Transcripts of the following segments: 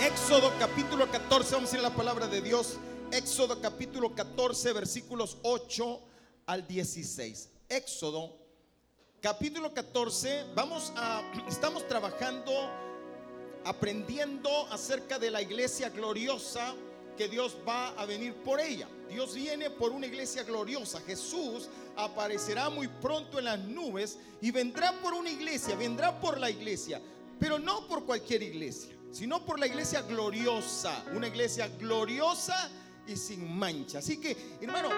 Éxodo capítulo 14, vamos a ir a la palabra de Dios. Éxodo capítulo 14, versículos 8 al 16. Éxodo capítulo 14, vamos a, estamos trabajando, aprendiendo acerca de la iglesia gloriosa que Dios va a venir por ella. Dios viene por una iglesia gloriosa. Jesús aparecerá muy pronto en las nubes y vendrá por una iglesia, vendrá por la iglesia, pero no por cualquier iglesia sino por la iglesia gloriosa, una iglesia gloriosa y sin mancha. Así que, hermano,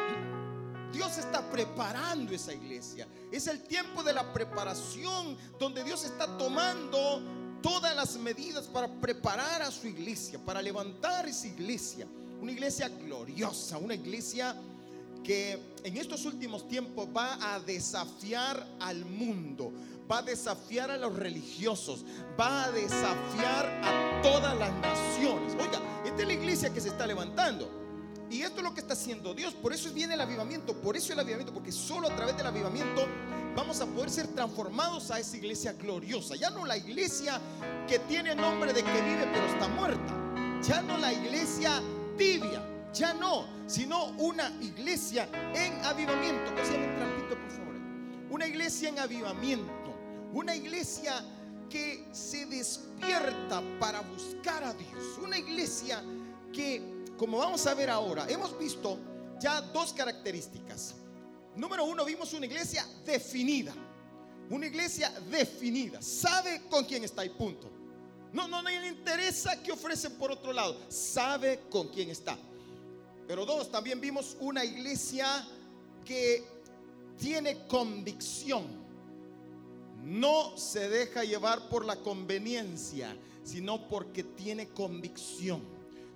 Dios está preparando esa iglesia. Es el tiempo de la preparación donde Dios está tomando todas las medidas para preparar a su iglesia, para levantar esa iglesia. Una iglesia gloriosa, una iglesia que en estos últimos tiempos va a desafiar al mundo, va a desafiar a los religiosos, va a desafiar a todas las naciones. Oiga, esta es la iglesia que se está levantando. Y esto es lo que está haciendo Dios. Por eso viene el avivamiento. Por eso el avivamiento. Porque solo a través del avivamiento vamos a poder ser transformados a esa iglesia gloriosa. Ya no la iglesia que tiene nombre de que vive pero está muerta. Ya no la iglesia tibia. Ya no. Sino una iglesia en avivamiento. Que un trampito, por favor. Una iglesia en avivamiento. Una iglesia que se despierta para buscar a Dios. Una iglesia que, como vamos a ver ahora, hemos visto ya dos características. Número uno, vimos una iglesia definida. Una iglesia definida. Sabe con quién está y punto. No, no, no le interesa qué ofrecen por otro lado. Sabe con quién está. Pero dos, también vimos una iglesia que tiene convicción no se deja llevar por la conveniencia, sino porque tiene convicción.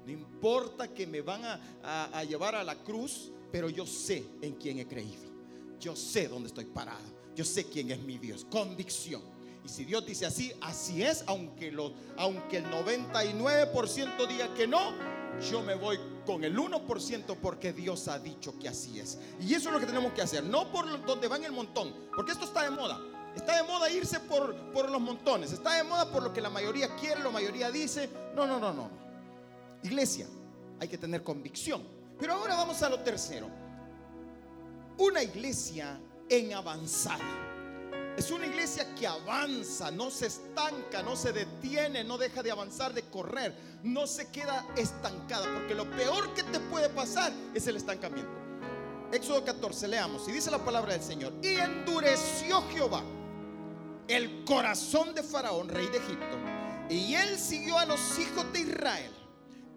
No importa que me van a, llevar a la cruz, pero yo sé en quién he creído. Yo sé dónde estoy parado. Yo sé quién es mi Dios. Convicción. Y si Dios dice así, así es, aunque, lo, aunque el 99% diga que no, yo me voy con el 1% porque Dios ha dicho que así es. Y eso es lo que tenemos que hacer, no por donde van el montón, porque esto está de moda. Está de moda irse por, por los montones. Está de moda por lo que la mayoría quiere, la mayoría dice. No, no, no, no. Iglesia, hay que tener convicción. Pero ahora vamos a lo tercero. Una iglesia en avanzada. Es una iglesia que avanza, no se estanca, no se detiene, no deja de avanzar, de correr, no se queda estancada, porque lo peor que te puede pasar es el estancamiento. Éxodo 14, leamos, y dice la palabra del Señor, y endureció Jehová el corazón de Faraón, rey de Egipto. Y él siguió a los hijos de Israel.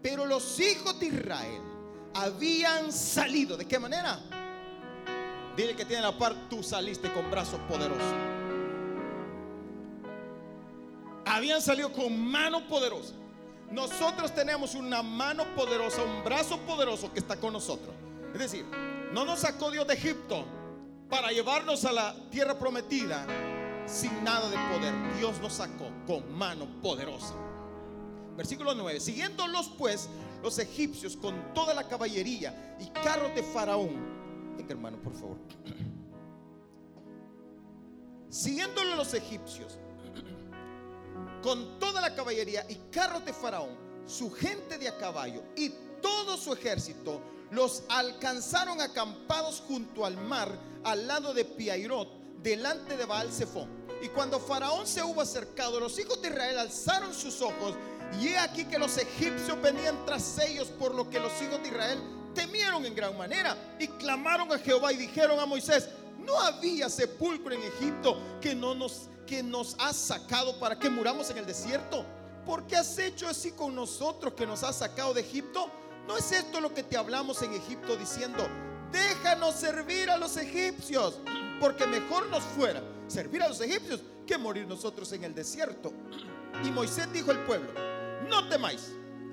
Pero los hijos de Israel habían salido. ¿De qué manera? Dile que tiene la par, tú saliste con brazos poderosos. Habían salido con mano poderosa. Nosotros tenemos una mano poderosa, un brazo poderoso que está con nosotros. Es decir, no nos sacó Dios de Egipto para llevarnos a la tierra prometida sin nada de poder. Dios nos sacó con mano poderosa. Versículo 9. Siguiéndolos pues los egipcios con toda la caballería y carros de Faraón. Venga hermano, por favor. Siguiéndolos los egipcios con toda la caballería y carros de Faraón, su gente de a caballo y todo su ejército, los alcanzaron acampados junto al mar, al lado de Piairot, delante de Baal Zephón. Y cuando Faraón se hubo acercado, los hijos de Israel alzaron sus ojos. Y he aquí que los egipcios venían tras ellos, por lo que los hijos de Israel temieron en gran manera. Y clamaron a Jehová y dijeron a Moisés, no había sepulcro en Egipto que no nos que nos has sacado para que muramos en el desierto. ¿Por qué has hecho así con nosotros que nos has sacado de Egipto? ¿No es esto lo que te hablamos en Egipto diciendo, déjanos servir a los egipcios, porque mejor nos fuera servir a los egipcios que morir nosotros en el desierto. Y Moisés dijo al pueblo, no temáis,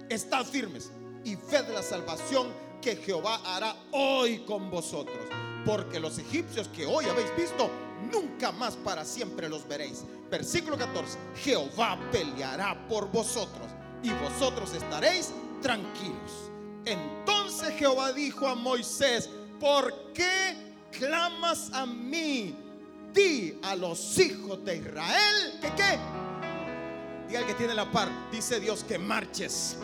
estad firmes y ved la salvación que Jehová hará hoy con vosotros. Porque los egipcios que hoy habéis visto, nunca más para siempre los veréis. Versículo 14, Jehová peleará por vosotros y vosotros estaréis tranquilos. Entonces Jehová dijo a Moisés, ¿por qué clamas a mí? a los hijos de Israel que qué? Diga el que tiene la par, dice Dios que marches.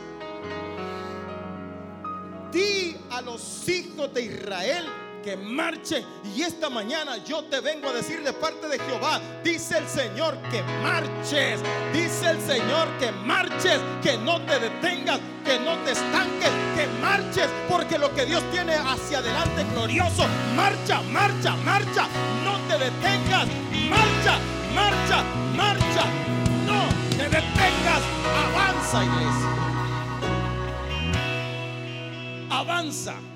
Di a los hijos de Israel que marche. Y esta mañana yo te vengo a decir de parte de Jehová, dice el Señor que marches. Dice el Señor que marches, que no te detengas, que no te estanques, que marches, porque lo que Dios tiene hacia adelante glorioso, marcha, marcha, marcha, no te detengas, marcha, marcha, marcha, no te detengas, avanza iglesia. Avanza.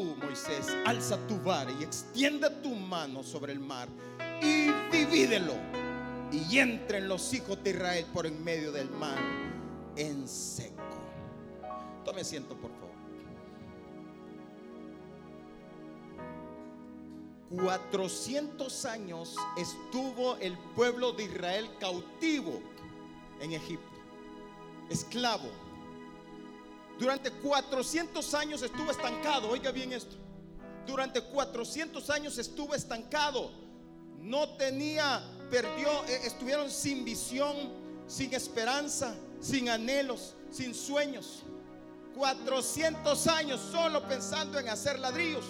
Moisés, alza tu vara y extiende tu mano sobre el mar y divídelo. Y entren los hijos de Israel por en medio del mar en seco. Tome asiento, por favor. 400 años estuvo el pueblo de Israel cautivo en Egipto, esclavo. Durante 400 años estuvo estancado, oiga bien esto. Durante 400 años estuvo estancado. No tenía, perdió, eh, estuvieron sin visión, sin esperanza, sin anhelos, sin sueños. 400 años solo pensando en hacer ladrillos.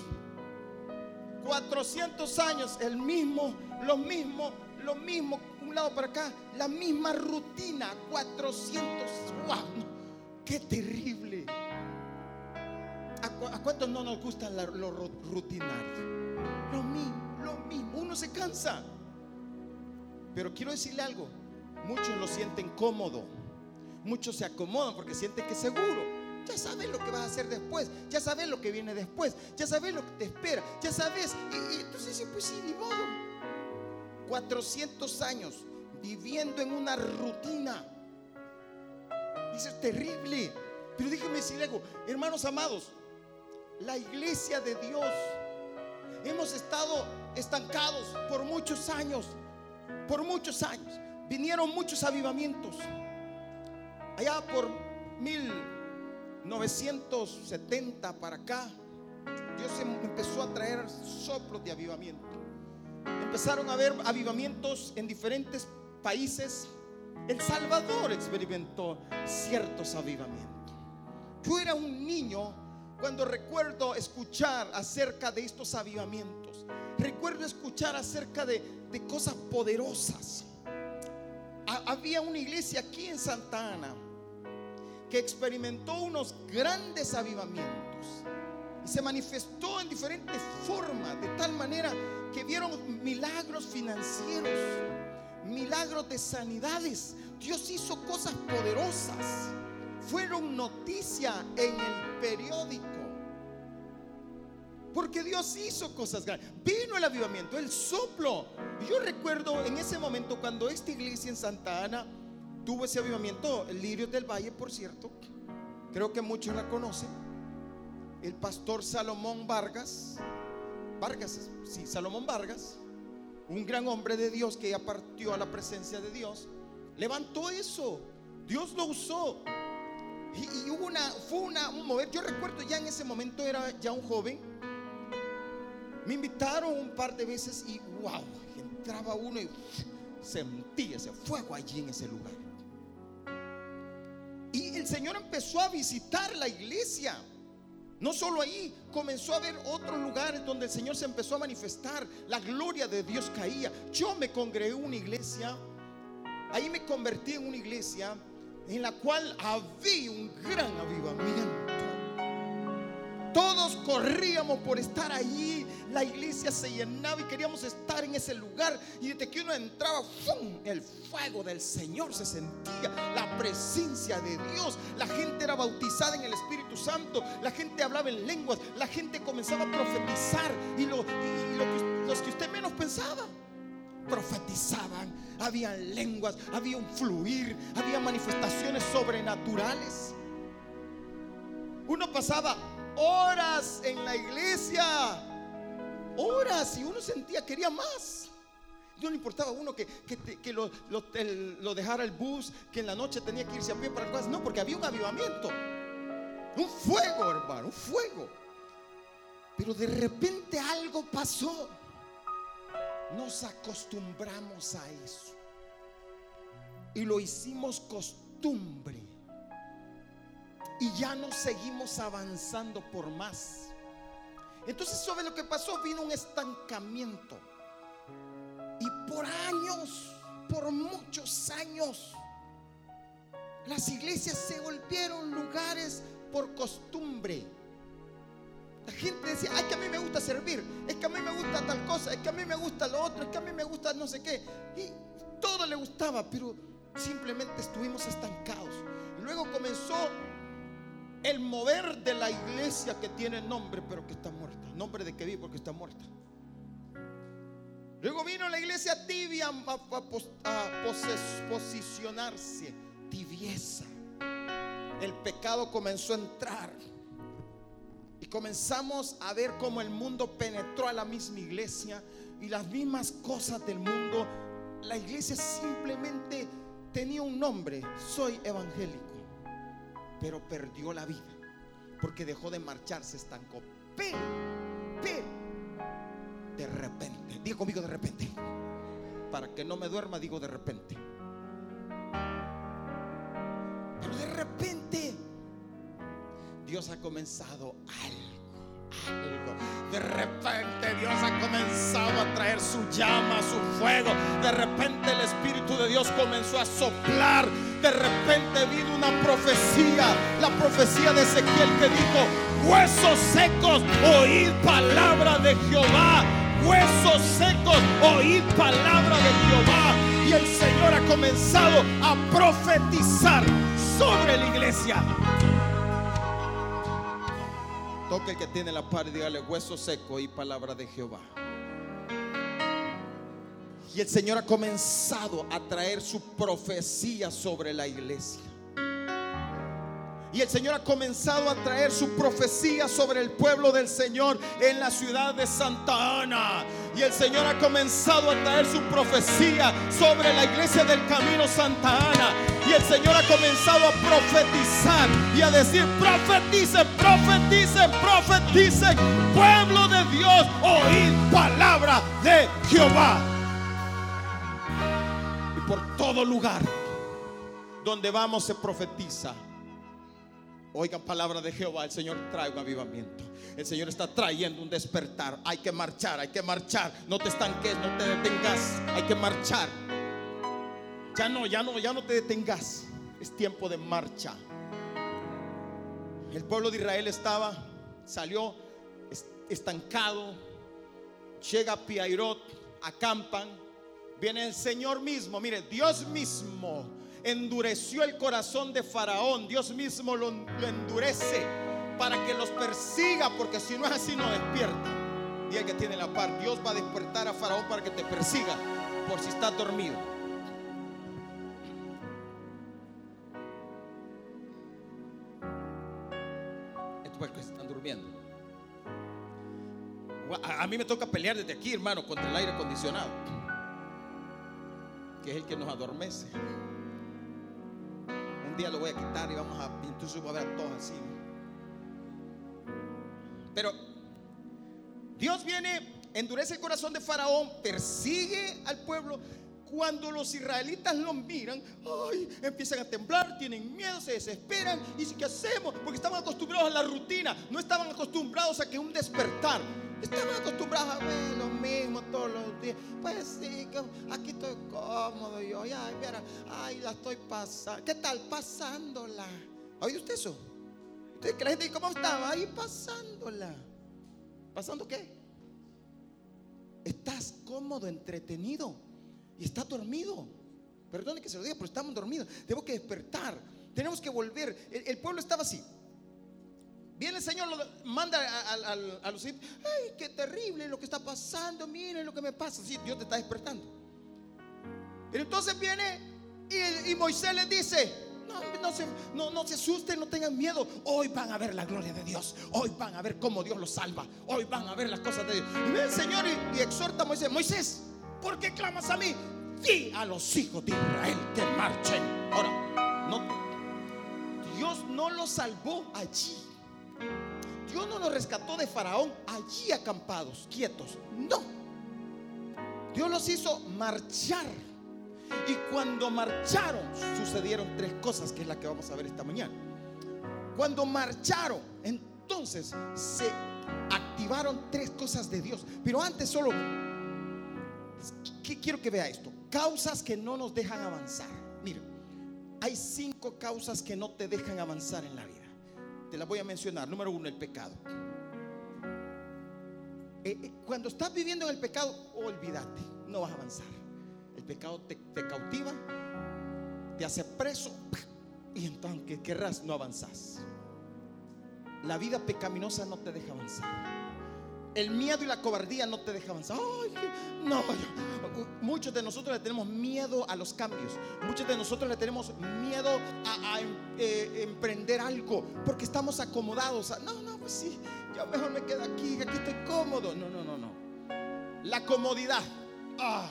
400 años, el mismo, lo mismo, lo mismo, un lado para acá, la misma rutina, 400, wow, qué terrible. ¿A, cuántos no nos gustan lo rutinario? Lo mismo, lo mismo, uno se cansa. Pero quiero decirle algo, muchos lo sienten cómodo, muchos se acomodan porque sienten que es seguro. Ya sabes lo que vas a hacer después. Ya sabes lo que viene después. Ya sabes lo que te espera. Ya sabes. Y, entonces, pues sí, ni modo. 400 años viviendo en una rutina. Dice, es terrible. Pero déjeme decir algo. Hermanos amados, la iglesia de Dios, hemos estado estancados por muchos años. Por muchos años. Vinieron muchos avivamientos. Allá por mil 970 para acá, Dios em, empezó a traer soplos de avivamiento. Empezaron a haber avivamientos en diferentes países. El Salvador experimentó ciertos avivamientos. Yo era un niño cuando recuerdo escuchar acerca de estos avivamientos. Recuerdo escuchar acerca de, de cosas poderosas. había una iglesia aquí en Santa Ana que experimentó unos grandes avivamientos y se manifestó en diferentes formas, de tal manera que vieron milagros financieros, milagros de sanidades. Dios hizo cosas poderosas, fueron noticia en el periódico. Porque Dios hizo cosas grandes. Vino el avivamiento, el soplo. yo recuerdo en ese momento cuando esta iglesia en Santa Ana tuvo ese avivamiento, el Lirio del Valle, por cierto, creo que muchos la conocen, el pastor Salomón Vargas, Vargas, sí, Salomón Vargas, un gran hombre de Dios que ya partió a la presencia de Dios, levantó eso, Dios lo usó. Y, hubo una, fue una, un mover, yo recuerdo ya en ese momento era ya un joven, me invitaron un par de veces y wow, entraba uno y sentía ese fuego allí en ese lugar. Y el Señor empezó a visitar la iglesia. No solo ahí, comenzó a ver otros lugares donde el Señor se empezó a manifestar. La gloria de Dios caía. Yo me congregué en una iglesia. Ahí me convertí en una iglesia en la cual había un gran. Corríamos por estar allí. La iglesia se llenaba y queríamos estar en ese lugar. Y desde que uno entraba, ¡fum! el fuego del Señor se sentía. La presencia de Dios. La gente era bautizada en el Espíritu Santo. La gente hablaba en lenguas. La gente comenzaba a profetizar. Y, lo, los que usted menos pensaba profetizaban, había lenguas, había un fluir, había manifestaciones sobrenaturales. Uno pasaba horas en la iglesia. Horas y uno sentía, quería más. No le importaba a uno que, lo, lo, dejara el bus, que en la noche tenía que irse a pie para casa. No, porque había un avivamiento. Un fuego, hermano, un fuego. Pero de repente algo pasó. nos acostumbramos a eso. Y lo hicimos costumbre. Y ya no seguimos avanzando por más. Entonces, ¿sabe lo que pasó? Vino un estancamiento. Y por años, por muchos años, las iglesias se volvieron lugares por costumbre. La gente decía, ay, que a mí me gusta servir, es que a mí me gusta tal cosa, es que a mí me gusta lo otro, es que a mí me gusta no sé qué. Y todo le gustaba, pero simplemente estuvimos estancados. Luego comenzó el mover de la iglesia que tiene nombre, pero que está muerta. Nombre de que vive porque está muerta. Luego vino la iglesia tibia a, posicionarse, tibieza. El pecado comenzó a entrar. Y comenzamos a ver cómo el mundo penetró a la misma iglesia y las mismas cosas del mundo. La iglesia simplemente tenía un nombre, soy evangélico, pero perdió la vida porque dejó de marchar, se estancó. De repente, diga conmigo de repente, para que no me duerma, digo de repente. Pero de repente, Dios ha comenzado algo de repente Dios ha comenzado a traer su llama, su fuego. De repente el Espíritu de Dios comenzó a soplar. De repente vino una profecía, la profecía de Ezequiel que dijo, huesos secos, oíd palabra de Jehová. Huesos secos, oíd palabra de Jehová. Y el Señor ha comenzado a profetizar sobre la iglesia. Toque el que tiene la par y dígale hueso seco y palabra de Jehová. Y el Señor ha comenzado a traer su profecía sobre la iglesia. Y el Señor ha comenzado a traer su profecía sobre el pueblo del Señor en la ciudad de Santa Ana. Y el Señor ha comenzado a traer su profecía sobre la iglesia del camino Santa Ana. Y el Señor ha comenzado a profetizar y a decir, profeticen, profeticen, profeticen. Pueblo de Dios, oíd palabra de Jehová. Por todo lugar donde vamos se profetiza. Oigan palabra de Jehová, el Señor trae un avivamiento. El Señor está trayendo un despertar. Hay que marchar, hay que marchar. No te estanques, no te detengas. Hay que marchar. Ya no, ya no, ya no te detengas. Es tiempo de marcha. El pueblo de Israel estaba, salió estancado. Llega a Piairot, acampan. Viene el Señor mismo, mire, Dios mismo endureció el corazón de Faraón. Dios mismo lo, endurece para que los persiga, porque si no es así no despierta. Y que tiene la par, Dios va a despertar a Faraón para que te persiga por si estás dormido. Están durmiendo. A mí me toca pelear desde aquí, hermano, contra el aire acondicionado, que es el que nos adormece un día lo voy a quitar y vamos a, entonces a ver a todos así. Pero Dios viene, endurece el corazón de Faraón, persigue al pueblo. Cuando los israelitas lo miran, ay, empiezan a temblar, tienen miedo, se desesperan. Y si qué hacemos, porque estaban acostumbrados a la rutina, no estaban acostumbrados a que un despertar. Estaban acostumbrados a ver lo mismo todos los días. Pues sí, aquí estoy cómodo yo. Ay, mira, ay, la estoy pasando. ¿Qué tal? Pasándola. ¿Oye usted eso? ¿Usted que la gente cómo estaba? Ahí pasándola. ¿Pasando qué? Estás cómodo, entretenido y estás dormido. Perdone que se lo diga, pero estamos dormidos. Tengo que despertar. Tenemos que volver. el pueblo estaba así. Viene el Señor, manda a, los hijos. Ay, qué terrible lo que está pasando. Miren lo que me pasa. Sí, Dios te está despertando. Pero entonces viene y, Moisés les dice: no, se, no, se asusten, no tengan miedo. Hoy van a ver la gloria de Dios. Hoy van a ver cómo Dios los salva. Hoy van a ver las cosas de Dios. Y viene el Señor y, exhorta a Moisés: Moisés, ¿por qué clamas a mí? Di a los hijos de Israel que marchen. Ahora, no, Dios no los salvó allí. Dios no nos rescató de Faraón allí acampados, quietos. No. Dios los hizo marchar. Y cuando marcharon, sucedieron tres cosas, que es la que vamos a ver esta mañana. Cuando marcharon, entonces se activaron tres cosas de Dios. Pero antes solo, quiero que vea esto. Causas que no nos dejan avanzar. Miren, hay cinco causas que no te dejan avanzar en la vida. Te las voy a mencionar. Número uno, el pecado. Eh, eh, cuando estás viviendo en el pecado, olvídate, no vas a avanzar. El pecado te, cautiva, te hace preso y entonces, aunque querrás, no avanzas. La vida pecaminosa no te deja avanzar. El miedo y la cobardía no te deja avanzar. no, muchos de nosotros le tenemos miedo a los cambios. Muchos de nosotros le tenemos miedo a, em, eh, emprender algo porque estamos acomodados. No, no, pues sí, yo mejor me quedo aquí, aquí estoy cómodo. No, no, no, no. La comodidad. Ah,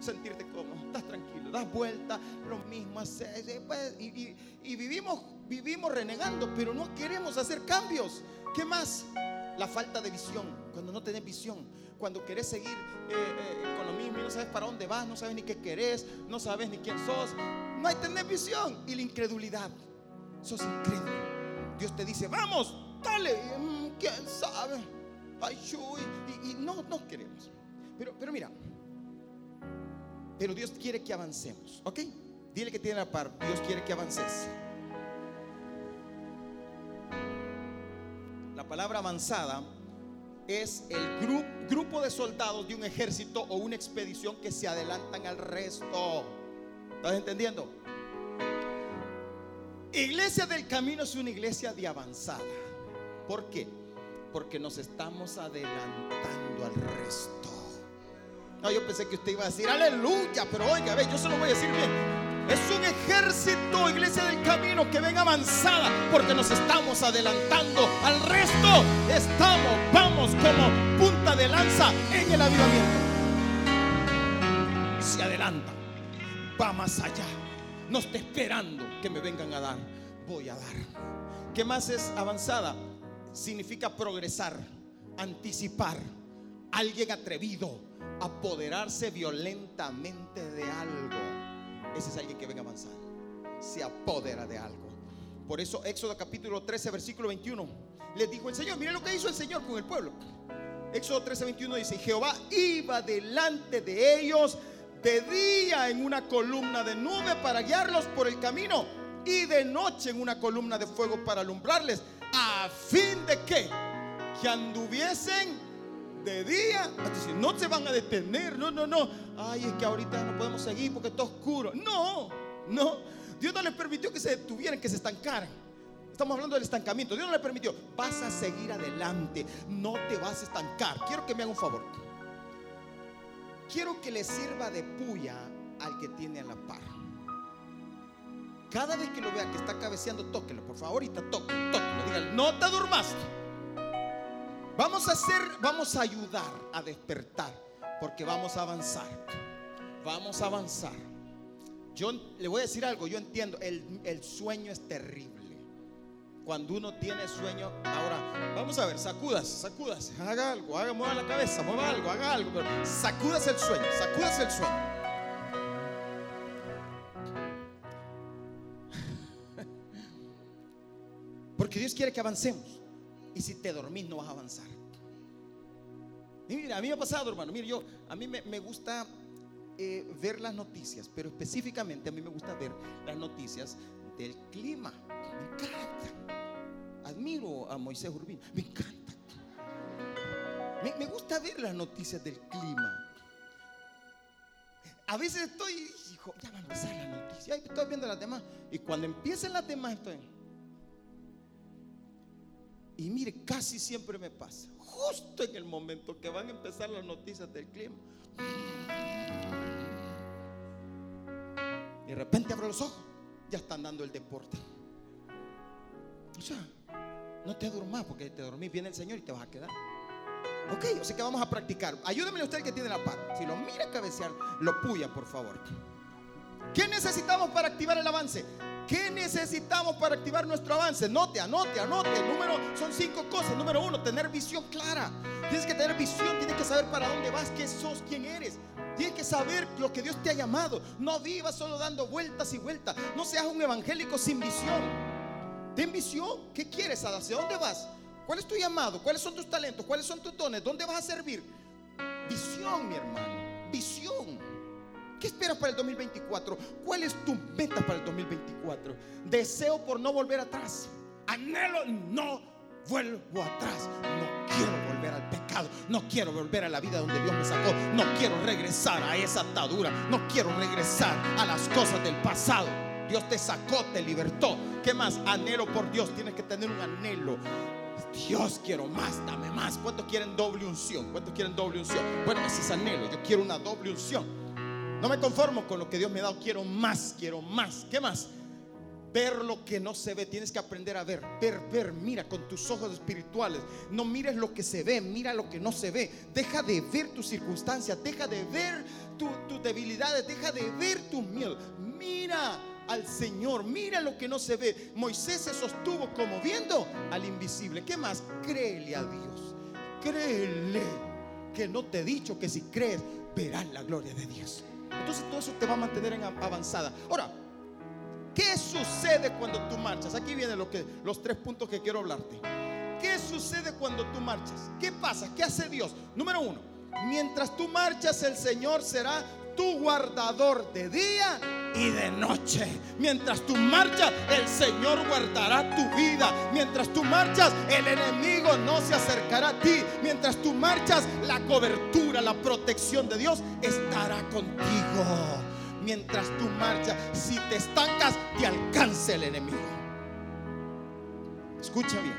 sentirte cómodo, estás tranquilo, das vuelta, lo mismo haces. Pues, y, y vivimos, vivimos renegando, pero no queremos hacer cambios. ¿Qué más? La falta de visión, cuando no tenés visión, cuando querés seguir eh, eh, con lo mismo y no sabes para dónde vas, no sabes ni qué querés, no sabes ni quién sos, no hay tener visión. Y la incredulidad, sos incrédulo. Dios te dice, vamos, dale, mm, quién sabe. Ay, y, no, no queremos. Pero, pero mira, pero Dios quiere que avancemos, ¿ok? Dile que tiene la par, Dios quiere que avances. La palabra avanzada es el grupo de soldados de un ejército o una expedición que se adelantan al resto. ¿Estás entendiendo? Iglesia del Camino es una iglesia de avanzada. ¿Por qué? Porque nos estamos adelantando al resto. No, yo pensé que usted iba a decir aleluya, pero oiga, ve, yo se lo voy a decir bien. Es un ejército, iglesia del camino, que ven avanzada porque nos estamos adelantando al resto. Estamos, vamos como punta de lanza en el avivamiento. Se adelanta, va más allá. No está esperando que me vengan a dar. Voy a dar. ¿Qué más es avanzada? Significa progresar, anticipar. Alguien atrevido, apoderarse violentamente de algo ese es alguien que venga a avanzar. Se apodera de algo. Por eso Éxodo capítulo 13, versículo 21, le dijo el Señor, miren lo que hizo el Señor con el pueblo. Éxodo 13, 21 dice, Jehová iba delante de ellos de día en una columna de nube para guiarlos por el camino y de noche en una columna de fuego para alumbrarles, a fin de que, que anduviesen de día, no se van a detener, no, no, no. Ay, es que ahorita no podemos seguir porque está oscuro. No, no. Dios no les permitió que se detuvieran, que se estancaran. Estamos hablando del estancamiento. Dios no les permitió. Vas a seguir adelante. No te vas a estancar. Quiero que me hagan un favor. Quiero que le sirva de puya al que tiene a la par. Cada vez que lo vea que está cabeceando, tóquelo, por favor. Ahorita tóquelo, tóquelo. Dígale, no te durmaste. Vamos a hacer, vamos a ayudar a despertar, porque vamos a avanzar. Vamos a avanzar. Yo le voy a decir algo, yo entiendo, el, sueño es terrible. Cuando uno tiene sueño, ahora, vamos a ver, sacudas, sacudas, haga algo, haga, mueva la cabeza, mueva algo, haga algo, pero el sueño, sacudas el sueño. Porque Dios quiere que avancemos. Y si te dormís no vas a avanzar. mira, a mí me ha pasado, hermano. Mira, yo, a mí me, gusta eh, ver las noticias, pero específicamente a mí me gusta ver las noticias del clima. Me encanta. Admiro a Moisés Urbino. Me encanta. Me, gusta ver las noticias del clima. A veces estoy, hijo, ya va a empezar la noticia. estoy viendo las demás. Y cuando empiecen las demás, estoy. Y mire, casi siempre me pasa, justo en el momento que van a empezar las noticias del clima. Y de repente abro los ojos, ya están dando el deporte. O sea, no te durmas porque te dormís, viene el Señor y te vas a quedar. Ok, o sea que vamos a practicar. Ayúdeme usted que tiene la par. Si lo mira cabecear, lo puya, por favor. ¿Qué necesitamos para activar el avance? ¿Qué necesitamos para activar nuestro avance? Note, anote, anote. Número, son cinco cosas. Número uno, tener visión clara. Tienes que tener visión, tienes que saber para dónde vas, qué sos, quién eres. Tienes que saber lo que Dios te ha llamado. No vivas solo dando vueltas y vueltas. No seas un evangélico sin visión. Ten visión. ¿Qué quieres? ¿Hacia dónde vas? ¿Cuál es tu llamado? ¿Cuáles son tus talentos? ¿Cuáles son tus dones? ¿Dónde vas a servir? Visión, mi hermano. Visión. ¿Qué esperas para el 2024? ¿Cuál es tu meta para el 2024? Deseo por no volver atrás. Anhelo, no vuelvo atrás. No quiero volver al pecado. No quiero volver a la vida donde Dios me sacó. No quiero regresar a esa atadura. No quiero regresar a las cosas del pasado. Dios te sacó, te libertó. ¿Qué más? Anhelo por Dios. Tienes que tener un anhelo. Dios, quiero más, dame más. ¿Cuántos quieren doble unción? ¿Cuántos quieren doble unción? Bueno, ese es anhelo. Yo quiero una doble unción. No me conformo con lo que Dios me ha dado. Quiero más, quiero más. ¿Qué más? Ver lo que no se ve. Tienes que aprender a ver. Ver, ver. Mira con tus ojos espirituales. No mires lo que se ve. Mira lo que no se ve. Deja de ver tus circunstancias. Deja de ver tus debilidades. Deja de ver tus miedos. Mira al Señor. Mira lo que no se ve. Moisés se sostuvo como viendo al invisible. ¿Qué más? Créele a Dios. Créele. Que no te he dicho que si crees verás la gloria de Dios. Entonces todo eso te va a mantener en avanzada. Ahora, ¿qué sucede cuando tú marchas? Aquí vienen lo los tres puntos que quiero hablarte. ¿Qué sucede cuando tú marchas? ¿Qué pasa? ¿Qué hace Dios? Número uno, mientras tú marchas el Señor será tu guardador de día y de noche. Mientras tú marchas, el Señor guardará tu vida. Mientras tú marchas, el enemigo no se acercará a ti. Mientras tú marchas, la cobertura, la protección de Dios estará contigo. Mientras tú marchas, si te estancas, te alcanza el enemigo. Escucha bien,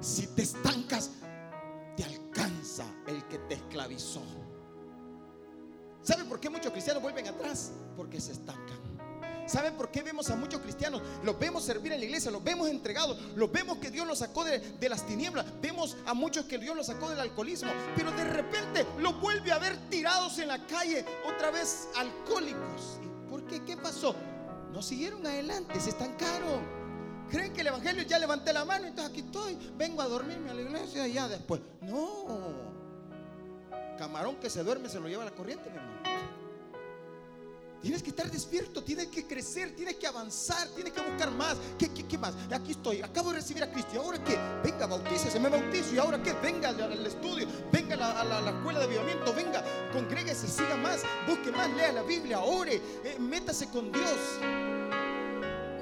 si te estancas, te alcanza el que te esclavizó. ¿Saben por qué muchos cristianos vuelven atrás? Porque se estancan. ¿Saben por qué vemos a muchos cristianos? Los vemos servir en la iglesia, los vemos entregados, los vemos que Dios los sacó de, de, las tinieblas, vemos a muchos que Dios los sacó del alcoholismo, pero de repente los vuelve a ver tirados en la calle, otra vez alcohólicos. ¿Por qué? ¿Qué pasó? No siguieron adelante, se estancaron. Creen que el evangelio ya levanté la mano, entonces aquí estoy, vengo a dormirme a la iglesia y ya después. No. Camarón que se duerme se lo lleva a la corriente, mi hermano. Tienes que estar despierto, tienes que crecer, tienes que avanzar, tienes que buscar más. ¿Qué, más? Aquí estoy, acabo de recibir a Cristo. ¿Y ahora qué? Venga, bautícese, me bautizo. ¿Y ahora qué? Venga al, estudio, venga a la, escuela de avivamiento, venga, congréguese, siga más, busque más, lea la Biblia, ore, eh, métase con Dios.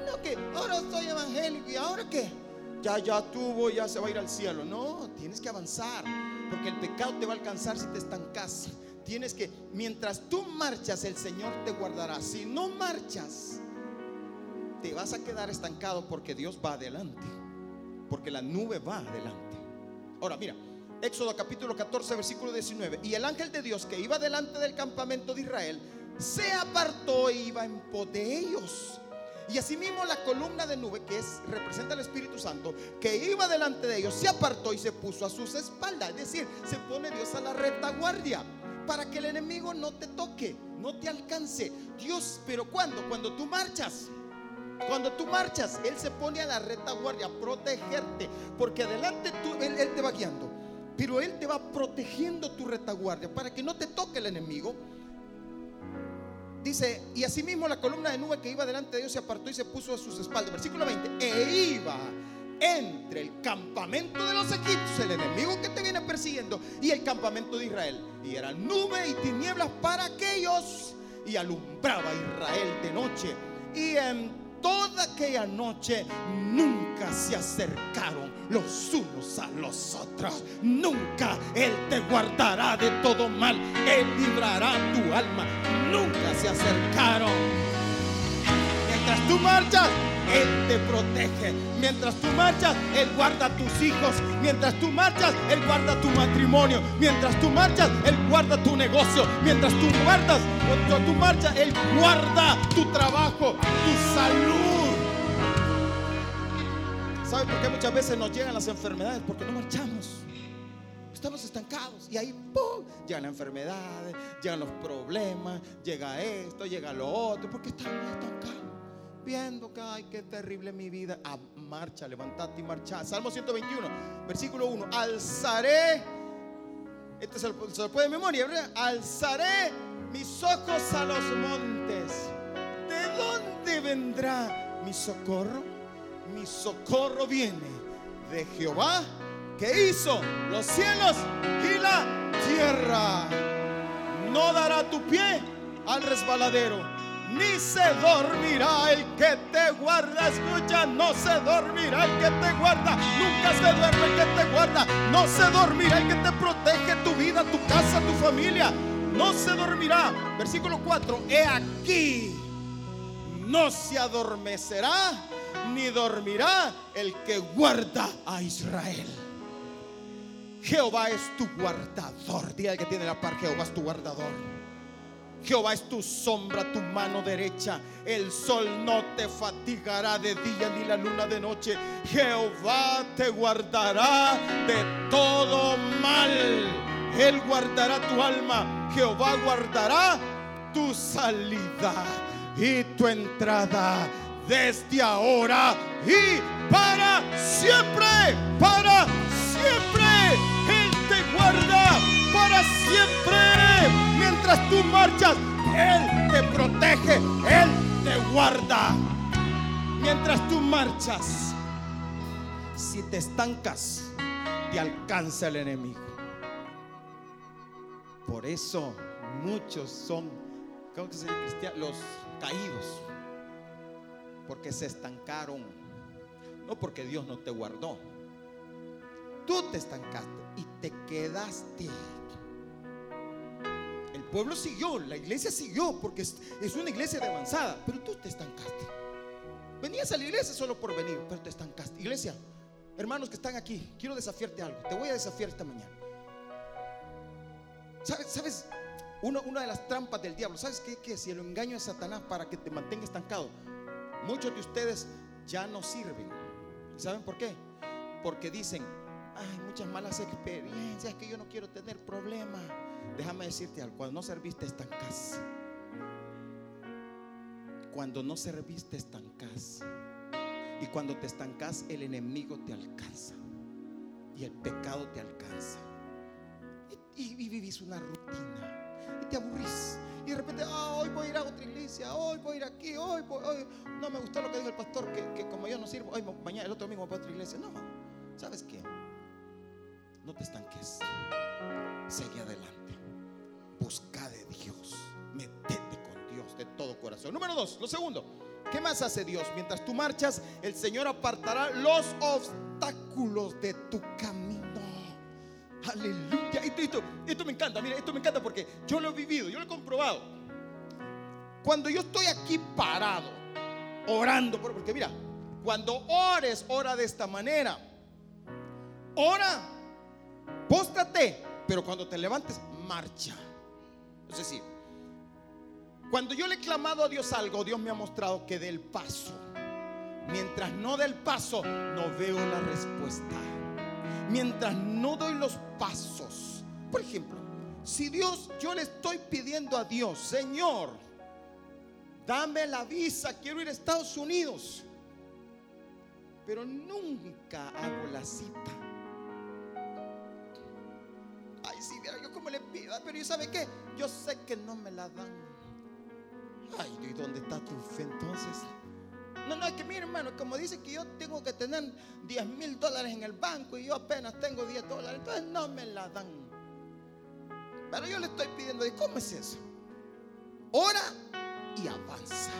No que ahora soy evangélico y ahora qué? Ya, ya tuvo, ya se va a ir al cielo. No, tienes que avanzar, porque el pecado te va a alcanzar si te estancas tienes que, mientras tú marchas, el Señor te guardará. Si no marchas, te vas a quedar estancado porque Dios va adelante. Porque la nube va adelante. Ahora, mira, Éxodo capítulo 14, versículo 19. Y el ángel de Dios que iba delante del campamento de Israel, se apartó e iba en pos de ellos. Y asimismo la columna de nube, que es, representa el Espíritu Santo, que iba delante de ellos, se apartó y se puso a sus espaldas. Es decir, se pone Dios a la retaguardia para que el enemigo no te toque, no te alcance. Dios, pero ¿cuándo? Cuando tú marchas. Cuando tú marchas, Él se pone a la retaguardia a protegerte, porque adelante tú, él, él te va guiando, pero Él te va protegiendo tu retaguardia para que no te toque el enemigo. Dice, y asimismo la columna de nube que iba delante de Dios se apartó y se puso a sus espaldas. Versículo 20, e iba entre el campamento de los egipcios, el enemigo que te viene persiguiendo, y el campamento de Israel. Y era nube y tinieblas para aquellos, y alumbraba Israel de noche. Y en toda aquella noche nunca se acercaron los unos a los otros. Nunca Él te guardará de todo mal. Él librará tu alma. Nunca se acercaron. Mientras tú marchas, él te protege. Mientras tú marchas, Él guarda tus hijos. Mientras tú marchas, Él guarda tu matrimonio. Mientras tú marchas, Él guarda tu negocio. Mientras tú guardas, cuando tú marchas, Él guarda tu trabajo, tu salud. ¿Sabe por qué muchas veces nos llegan las enfermedades? Porque no marchamos. Estamos estancados y ahí ¡pum! llegan las enfermedades, llegan los problemas, llega esto, llega lo otro, porque estamos estancados viendo que, ay, qué terrible mi vida. A marcha, levantate y marcha. Salmo 121, versículo 1. Alzaré, este se lo, puede de memoria, ¿verdad? Alzaré mis ojos a los montes. ¿De dónde vendrá mi socorro? Mi socorro viene de Jehová que hizo los cielos y la tierra. No dará tu pie al resbaladero, ni se dormirá el que te guarda. Escucha, no se dormirá el que te guarda. Nunca se duerme el que te guarda. No se dormirá el que te protege tu vida, tu casa, tu familia no se dormirá. Versículo 4, he aquí, no se adormecerá ni dormirá el que guarda a Israel. Jehová es tu guardador. Día que tiene la par, Jehová es tu guardador. Jehová es tu sombra, tu mano derecha. El sol no te fatigará de día ni la luna de noche. Jehová te guardará de todo mal. Él guardará tu alma Jehová guardará tu salida y tu entrada desde ahora y para siempre, para siempre. Mientras tú marchas, Él te protege, Él te guarda. Mientras tú marchas, si te estancas, te alcanza el enemigo. Por eso muchos son, ¿cómo se cristianos? Los caídos. Porque se estancaron. No porque Dios no te guardó. Tú te estancaste y te quedaste. Pueblo siguió, la iglesia siguió porque es, una iglesia de avanzada, pero tú te estancaste. Venías a la iglesia solo por venir, pero te estancaste. Iglesia, hermanos que están aquí, quiero desafiarte algo. Te voy a desafiar esta mañana. ¿Sabes? una de las trampas del diablo, ¿sabes qué? Si el engaño es Satanás para que te mantenga estancado, muchos de ustedes ya no sirven. ¿Saben por qué? Porque dicen, hay muchas malas experiencias, que yo no quiero tener problemas. Déjame decirte algo, cuando no serviste estancas. Cuando no serviste estancas. Y cuando te estancas, el enemigo te alcanza. Y el pecado te alcanza y, vivís una rutina y te aburrís. Y de repente, ah, hoy voy a ir a otra iglesia, hoy voy a ir aquí, hoy, voy, hoy. No me gustó lo que dijo el pastor, que, como yo no sirvo, hoy mañana, el otro domingo voy a otra iglesia. No, ¿sabes qué? No te estanques. Sigue adelante. Busca de Dios. Metete con Dios de todo corazón. Número dos, lo segundo. ¿Qué más hace Dios? Mientras tú marchas, el Señor apartará los obstáculos de tu camino. Aleluya. Esto, esto, me encanta, mira, esto me encanta porque yo lo he vivido, yo lo he comprobado. Cuando yo estoy aquí parado, orando, porque mira, cuando ores, ora de esta manera. Ora, póstrate, pero cuando te levantes, marcha. Es decir, cuando yo le he clamado a Dios algo, Dios me ha mostrado que del paso. Mientras no del paso, no veo la respuesta mientras no doy los pasos. Por ejemplo, si Dios, yo le estoy pidiendo a Dios, Señor, dame la visa, quiero ir a Estados Unidos. Pero nunca hago la cita. Yo como le pido, pero yo sabe qué, yo sé que no me la dan. Ay, ¿y dónde está tu fe entonces? No, no, es que mi hermano, como dice que yo tengo que tener 10 mil dólares en el banco y yo apenas tengo 10 dólares, entonces no me la dan. Pero yo le estoy pidiendo, ¿cómo es eso? Ora y avanza.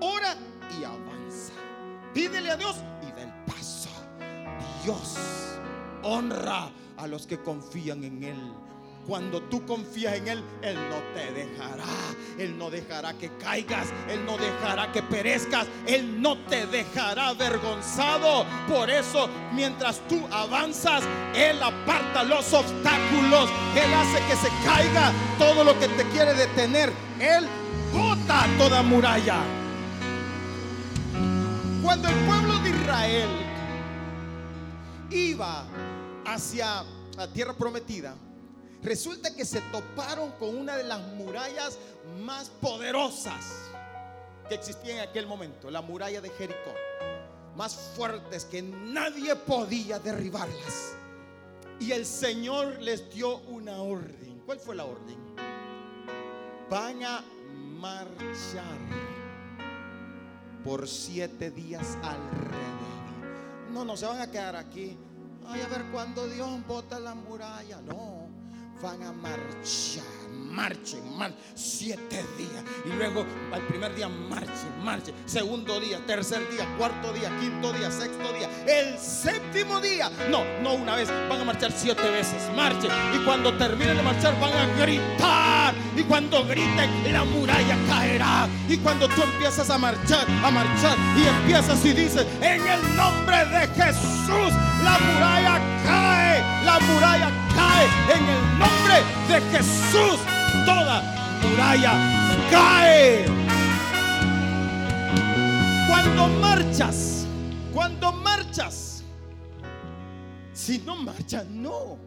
Ora y avanza. Pídele a Dios y da el paso. Dios honra a los que confían en Él. Cuando tú confías en Él, Él no te dejará. Él no dejará que caigas. Él no dejará que perezcas. Él no te dejará avergonzado. Por eso, mientras tú avanzas, Él aparta los obstáculos. Él hace que se caiga todo lo que te quiere detener. Él bota toda muralla. Cuando el pueblo de Israel iba hacia la tierra prometida, Resulta que se toparon con una de las murallas más poderosas que existía en aquel momento, la muralla de Jericó. Más fuertes que nadie podía derribarlas. Y el Señor les dio una orden. ¿Cuál fue la orden? van a marchar por siete días alrededor. No, no se van a quedar aquí. Ay, a ver cuándo Dios bota la muralla. No, van a marchar marchen, marchen, siete días. Y luego al primer día marchen, marchen. Segundo día, tercer día, cuarto día, quinto día, sexto día. El séptimo día. No, no una vez. Van a marchar siete veces. Marchen. Y cuando terminen de marchar van a gritar. Y cuando griten, la muralla caerá. Y cuando tú empiezas a marchar, a marchar. Y empiezas y dices, en el nombre de Jesús, la muralla cae. La muralla cae. En el nombre de Jesús toda muralla cae. Cuando marchas, cuando marchas, si no marchas, no.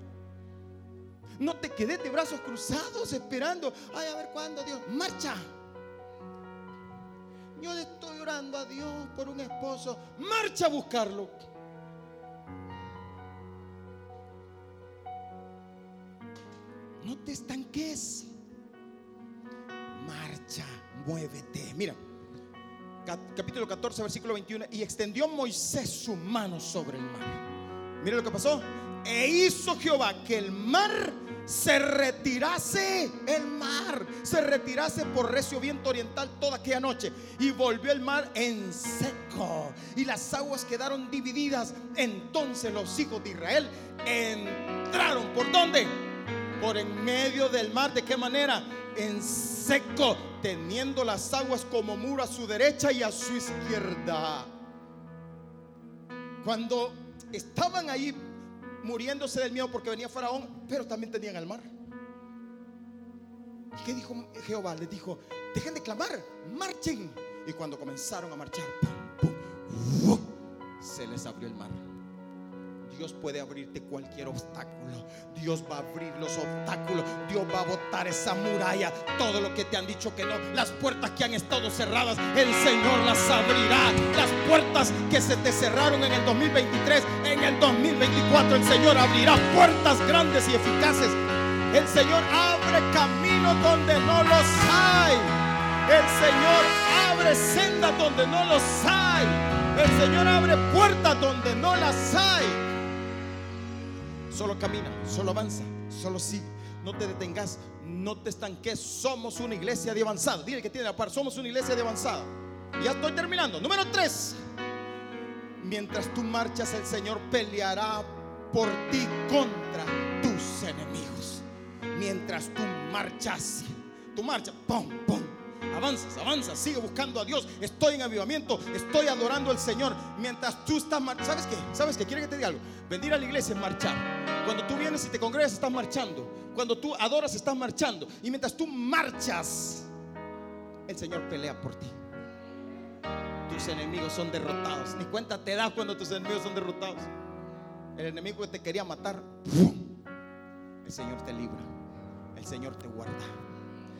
No te quedes de brazos cruzados esperando. Ay, a ver cuándo Dios marcha. Yo le estoy orando a Dios por un esposo. Marcha a buscarlo. No te estanques marcha, muévete. Mira, capítulo 14, versículo 21. Y extendió Moisés su mano sobre el mar. Mira lo que pasó. E hizo Jehová que el mar se retirase, el mar se retirase por recio viento oriental toda aquella noche. Y volvió el mar en seco. Y las aguas quedaron divididas. Entonces los hijos de Israel entraron. ¿Por dónde? Por en medio del mar. ¿De qué manera? en seco, teniendo las aguas como muro a su derecha y a su izquierda. Cuando estaban ahí muriéndose del miedo porque venía Faraón, pero también tenían el mar. ¿Y qué dijo Jehová? Les dijo, dejen de clamar, marchen. Y cuando comenzaron a marchar, se les abrió el mar. Dios puede abrirte cualquier obstáculo. Dios va a abrir los obstáculos. Dios va a botar esa muralla. Todo lo que te han dicho que no. Las puertas que han estado cerradas, el Señor las abrirá. Las puertas que se te cerraron en el 2023, en el 2024, el Señor abrirá puertas grandes y eficaces. El Señor abre caminos donde no los hay. El Señor abre sendas donde no los hay. El Señor abre puertas donde no las hay. Solo camina, solo avanza, solo sigue. No te detengas, no te estanques. Somos una iglesia de avanzada. Dile que tiene la par, somos una iglesia de avanzada. Ya estoy terminando. Número tres. Mientras tú marchas, el Señor peleará por ti contra tus enemigos. Mientras tú marchas, tú marchas, pum, pum, avanzas, avanzas, sigue buscando a Dios. Estoy en avivamiento, estoy adorando al Señor. Mientras tú estás marchando, ¿sabes qué? ¿Sabes qué? Quiere que te diga algo. Venir a la iglesia es marchar. Cuando tú vienes y te congregas, estás marchando. Cuando tú adoras, estás marchando. Y mientras tú marchas, el Señor pelea por ti. Tus enemigos son derrotados. Ni cuenta te das cuando tus enemigos son derrotados. El enemigo que te quería matar, el Señor te libra. El Señor te guarda.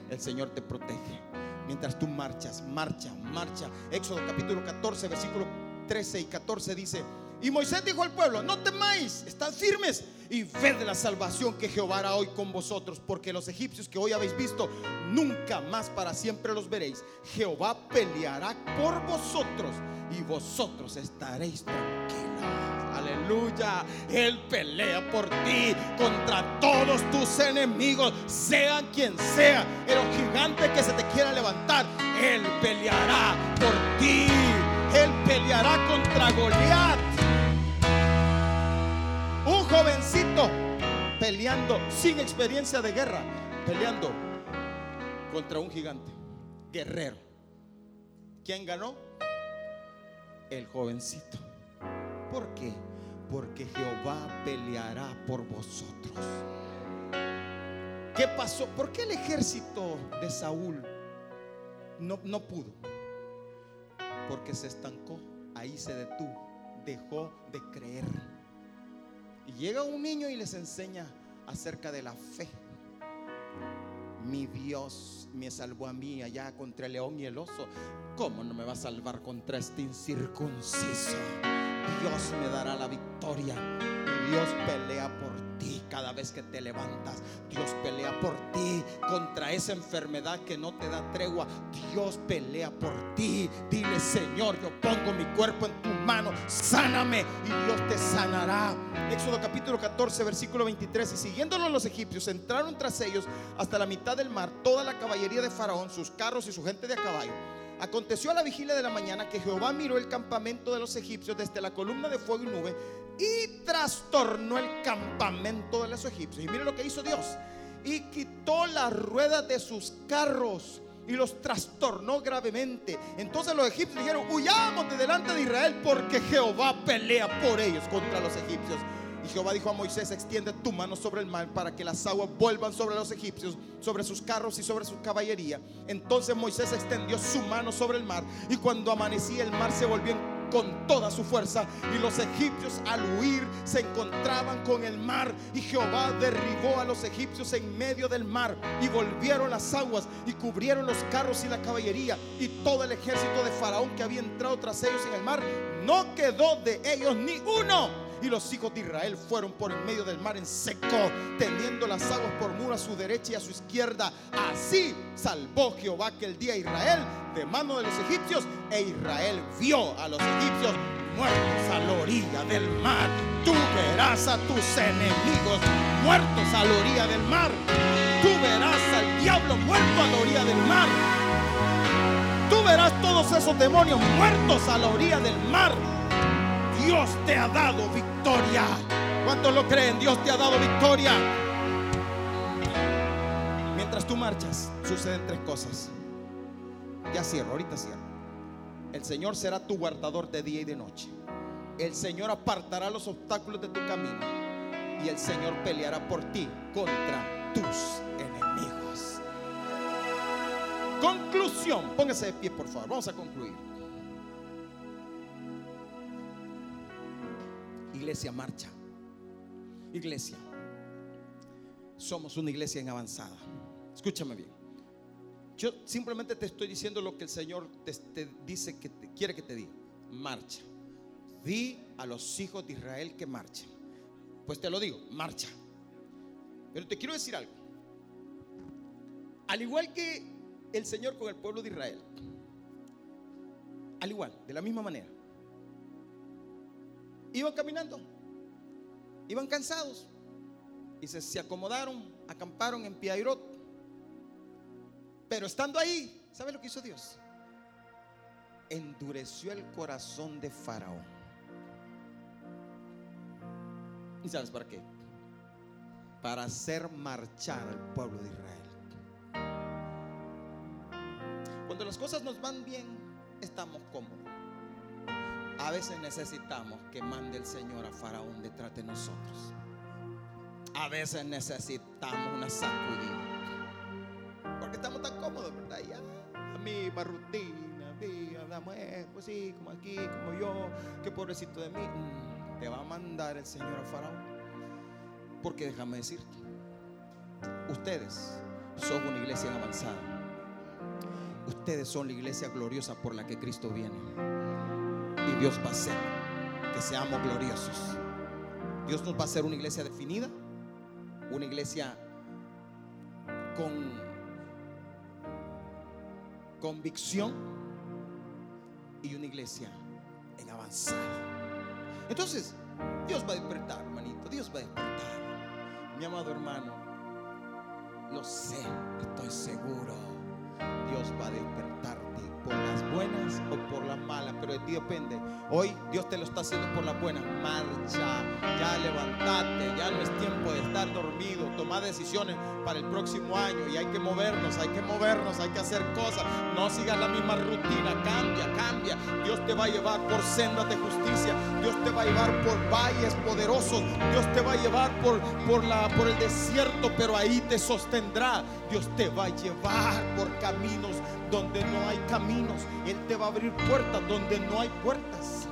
El Señor te protege mientras tú marchas, marcha, marcha. Éxodo capítulo 14, versículo 13 y 14 dice, y Moisés dijo al pueblo, no temáis, estad firmes y ved la salvación que Jehová hará hoy con vosotros, porque los egipcios que hoy habéis visto, nunca más para siempre los veréis. Jehová peleará por vosotros y vosotros estaréis tranquilos. Aleluya. Él pelea por ti contra todos tus enemigos, sean quien sea. El gigante que se te quiera levantar, Él peleará por ti. Él peleará contra Goliat. Un jovencito peleando sin experiencia de guerra, peleando contra un gigante, guerrero. ¿Quién ganó? El jovencito. ¿Por qué? Porque Jehová peleará por vosotros. ¿Qué pasó? ¿Por qué el ejército de Saúl no, no pudo? Porque se estancó, ahí se detuvo, dejó de creer. Y llega un niño y les enseña acerca de la fe. Mi Dios me salvó a mí allá contra el león y el oso. ¿Cómo no me va a salvar contra este incircunciso? Dios me dará la victoria. Dios pelea por ti cada vez que te levantas. Dios pelea por ti contra esa enfermedad que no te da tregua. Dios pelea por ti. Dile, Señor, yo pongo mi cuerpo en tu mano. Sáname y Dios te sanará. Éxodo capítulo 14, versículo 23. Y siguiéndolo los egipcios, entraron tras ellos hasta la mitad del mar toda la caballería de Faraón, sus carros y su gente de a caballo. Aconteció a la vigilia de la mañana que Jehová miró el campamento de los egipcios desde la columna de fuego y nube y trastornó el campamento de los egipcios. Y mire lo que hizo Dios. Y quitó las ruedas de sus carros y los trastornó gravemente. Entonces los egipcios dijeron, huyamos de delante de Israel porque Jehová pelea por ellos contra los egipcios. Y Jehová dijo a Moisés, extiende tu mano sobre el mar para que las aguas vuelvan sobre los egipcios, sobre sus carros y sobre su caballería. Entonces Moisés extendió su mano sobre el mar y cuando amanecía el mar se volvió con toda su fuerza y los egipcios al huir se encontraban con el mar y Jehová derribó a los egipcios en medio del mar y volvieron las aguas y cubrieron los carros y la caballería y todo el ejército de Faraón que había entrado tras ellos en el mar, no quedó de ellos ni uno y los hijos de Israel fueron por en medio del mar en seco, teniendo las aguas por muro a su derecha y a su izquierda. Así salvó Jehová aquel día a Israel de mano de los egipcios, e Israel vio a los egipcios muertos a la orilla del mar. Tú verás a tus enemigos muertos a la orilla del mar. Tú verás al diablo muerto a la orilla del mar. Tú verás todos esos demonios muertos a la orilla del mar. Dios te ha dado victoria. ¿Cuántos lo creen? Dios te ha dado victoria. Mientras tú marchas, suceden tres cosas. Ya cierro, ahorita cierro. El Señor será tu guardador de día y de noche. El Señor apartará los obstáculos de tu camino. Y el Señor peleará por ti contra tus enemigos. Conclusión. Póngase de pie, por favor. Vamos a concluir. Iglesia, marcha. Iglesia, somos una iglesia en avanzada. Escúchame bien. Yo simplemente te estoy diciendo lo que el Señor te, dice que quiere que te diga. Marcha. Di a los hijos de Israel que marchen. Pues te lo digo, marcha. Pero te quiero decir algo. Al igual que el Señor con el pueblo de Israel, al igual, de la misma manera, Iban caminando, iban cansados y se, acomodaron, acamparon en Piairot. Pero estando ahí, ¿sabe lo que hizo Dios? Endureció el corazón de Faraón. ¿Y sabes para qué? Para hacer marchar al pueblo de Israel. Cuando las cosas nos van bien, estamos cómodos. A veces necesitamos que mande el Señor a Faraón detrás de nosotros. A veces necesitamos una sacudida. Porque estamos tan cómodos, ¿verdad? Ya, a mí, rutina, a eh, pues sí, como aquí, como yo, qué pobrecito de mí. Mm, te va a mandar el Señor a Faraón. Porque déjame decirte, ustedes son una iglesia avanzada. Ustedes son la iglesia gloriosa por la que Cristo viene y Dios va a hacer que seamos gloriosos. Dios nos va a hacer una iglesia definida, una iglesia con convicción y una iglesia en avanzada. Entonces, Dios va a despertar, hermanito, Dios va a despertar. Mi amado hermano, lo sé, estoy seguro, Dios va a despertar por las buenas o por las malas, pero de ti depende. Hoy Dios te lo está haciendo por las buenas. Marcha, ya levantate, ya no es tiempo de estar dormido. Toma decisiones para el próximo año y hay que movernos, hay que movernos, hay que hacer cosas. No sigas la misma rutina, cambia, cambia. Dios te va a llevar por sendas de justicia. Dios te va a llevar por valles poderosos. Dios te va a llevar por, por, la, por el desierto, pero ahí te sostendrá. Dios te va a llevar por caminos donde no hay caminos. Él te va a abrir puertas donde no hay puertas.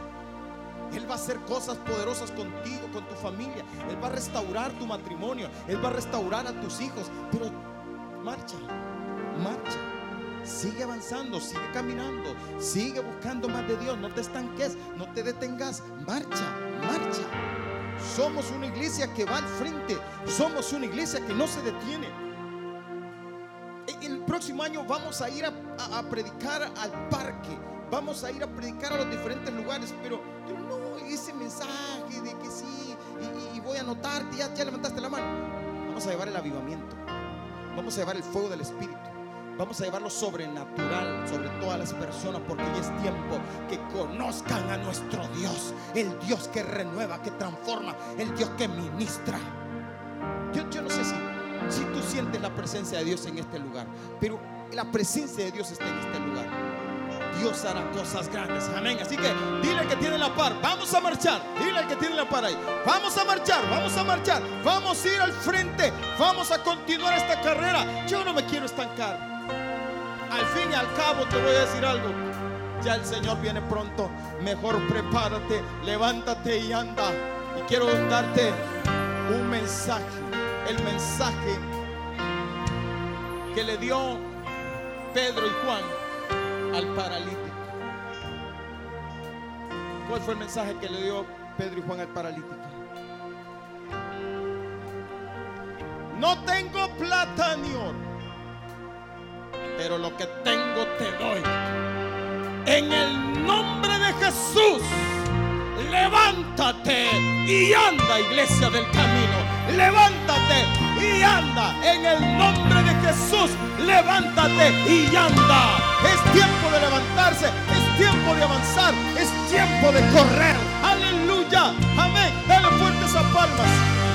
Él va a hacer cosas poderosas contigo, con tu familia. Él va a restaurar tu matrimonio. Él va a restaurar a tus hijos. Pero marcha, marcha. Sigue avanzando, sigue caminando, sigue buscando más de Dios. No te estanques, no te detengas. Marcha, marcha. Somos una iglesia que va al frente. Somos una iglesia que no se detiene. El próximo año vamos a ir a, predicar al parque. Vamos a ir a predicar a los diferentes lugares. Pero, no, ese mensaje de que sí, y, voy a notarte, ya, ya levantaste la mano. Vamos a llevar el avivamiento. Vamos a llevar el fuego del Espíritu. Vamos a llevar lo sobrenatural sobre todas las personas porque ya es tiempo que conozcan a nuestro Dios, el Dios que renueva, que transforma, el Dios que ministra. Sientes la presencia de Dios en este lugar, pero la presencia de Dios está en este lugar. Dios hará cosas grandes. Amén. Así que dile al que tiene la par, vamos a marchar. Dile al que tiene la par ahí. Vamos a marchar, vamos a marchar. Vamos a ir al frente. Vamos a continuar esta carrera. Yo no me quiero estancar al fin y al cabo te voy a decir algo. Ya el Señor viene pronto. Mejor prepárate, levántate y anda. Y quiero darte un mensaje. El mensaje que le dio Pedro y Juan al paralítico. ¿Cuál fue el mensaje que le dio Pedro y Juan al paralítico? No tengo plata ni oro pero lo que tengo te doy. En el nombre de Jesús, levántate y anda, iglesia del camino. Levántate y anda. En el nombre de Jesús, levántate y anda. Es tiempo de levantarse, es tiempo de avanzar, es tiempo de correr. Aleluya. Amén. Dale fuertes a palmas.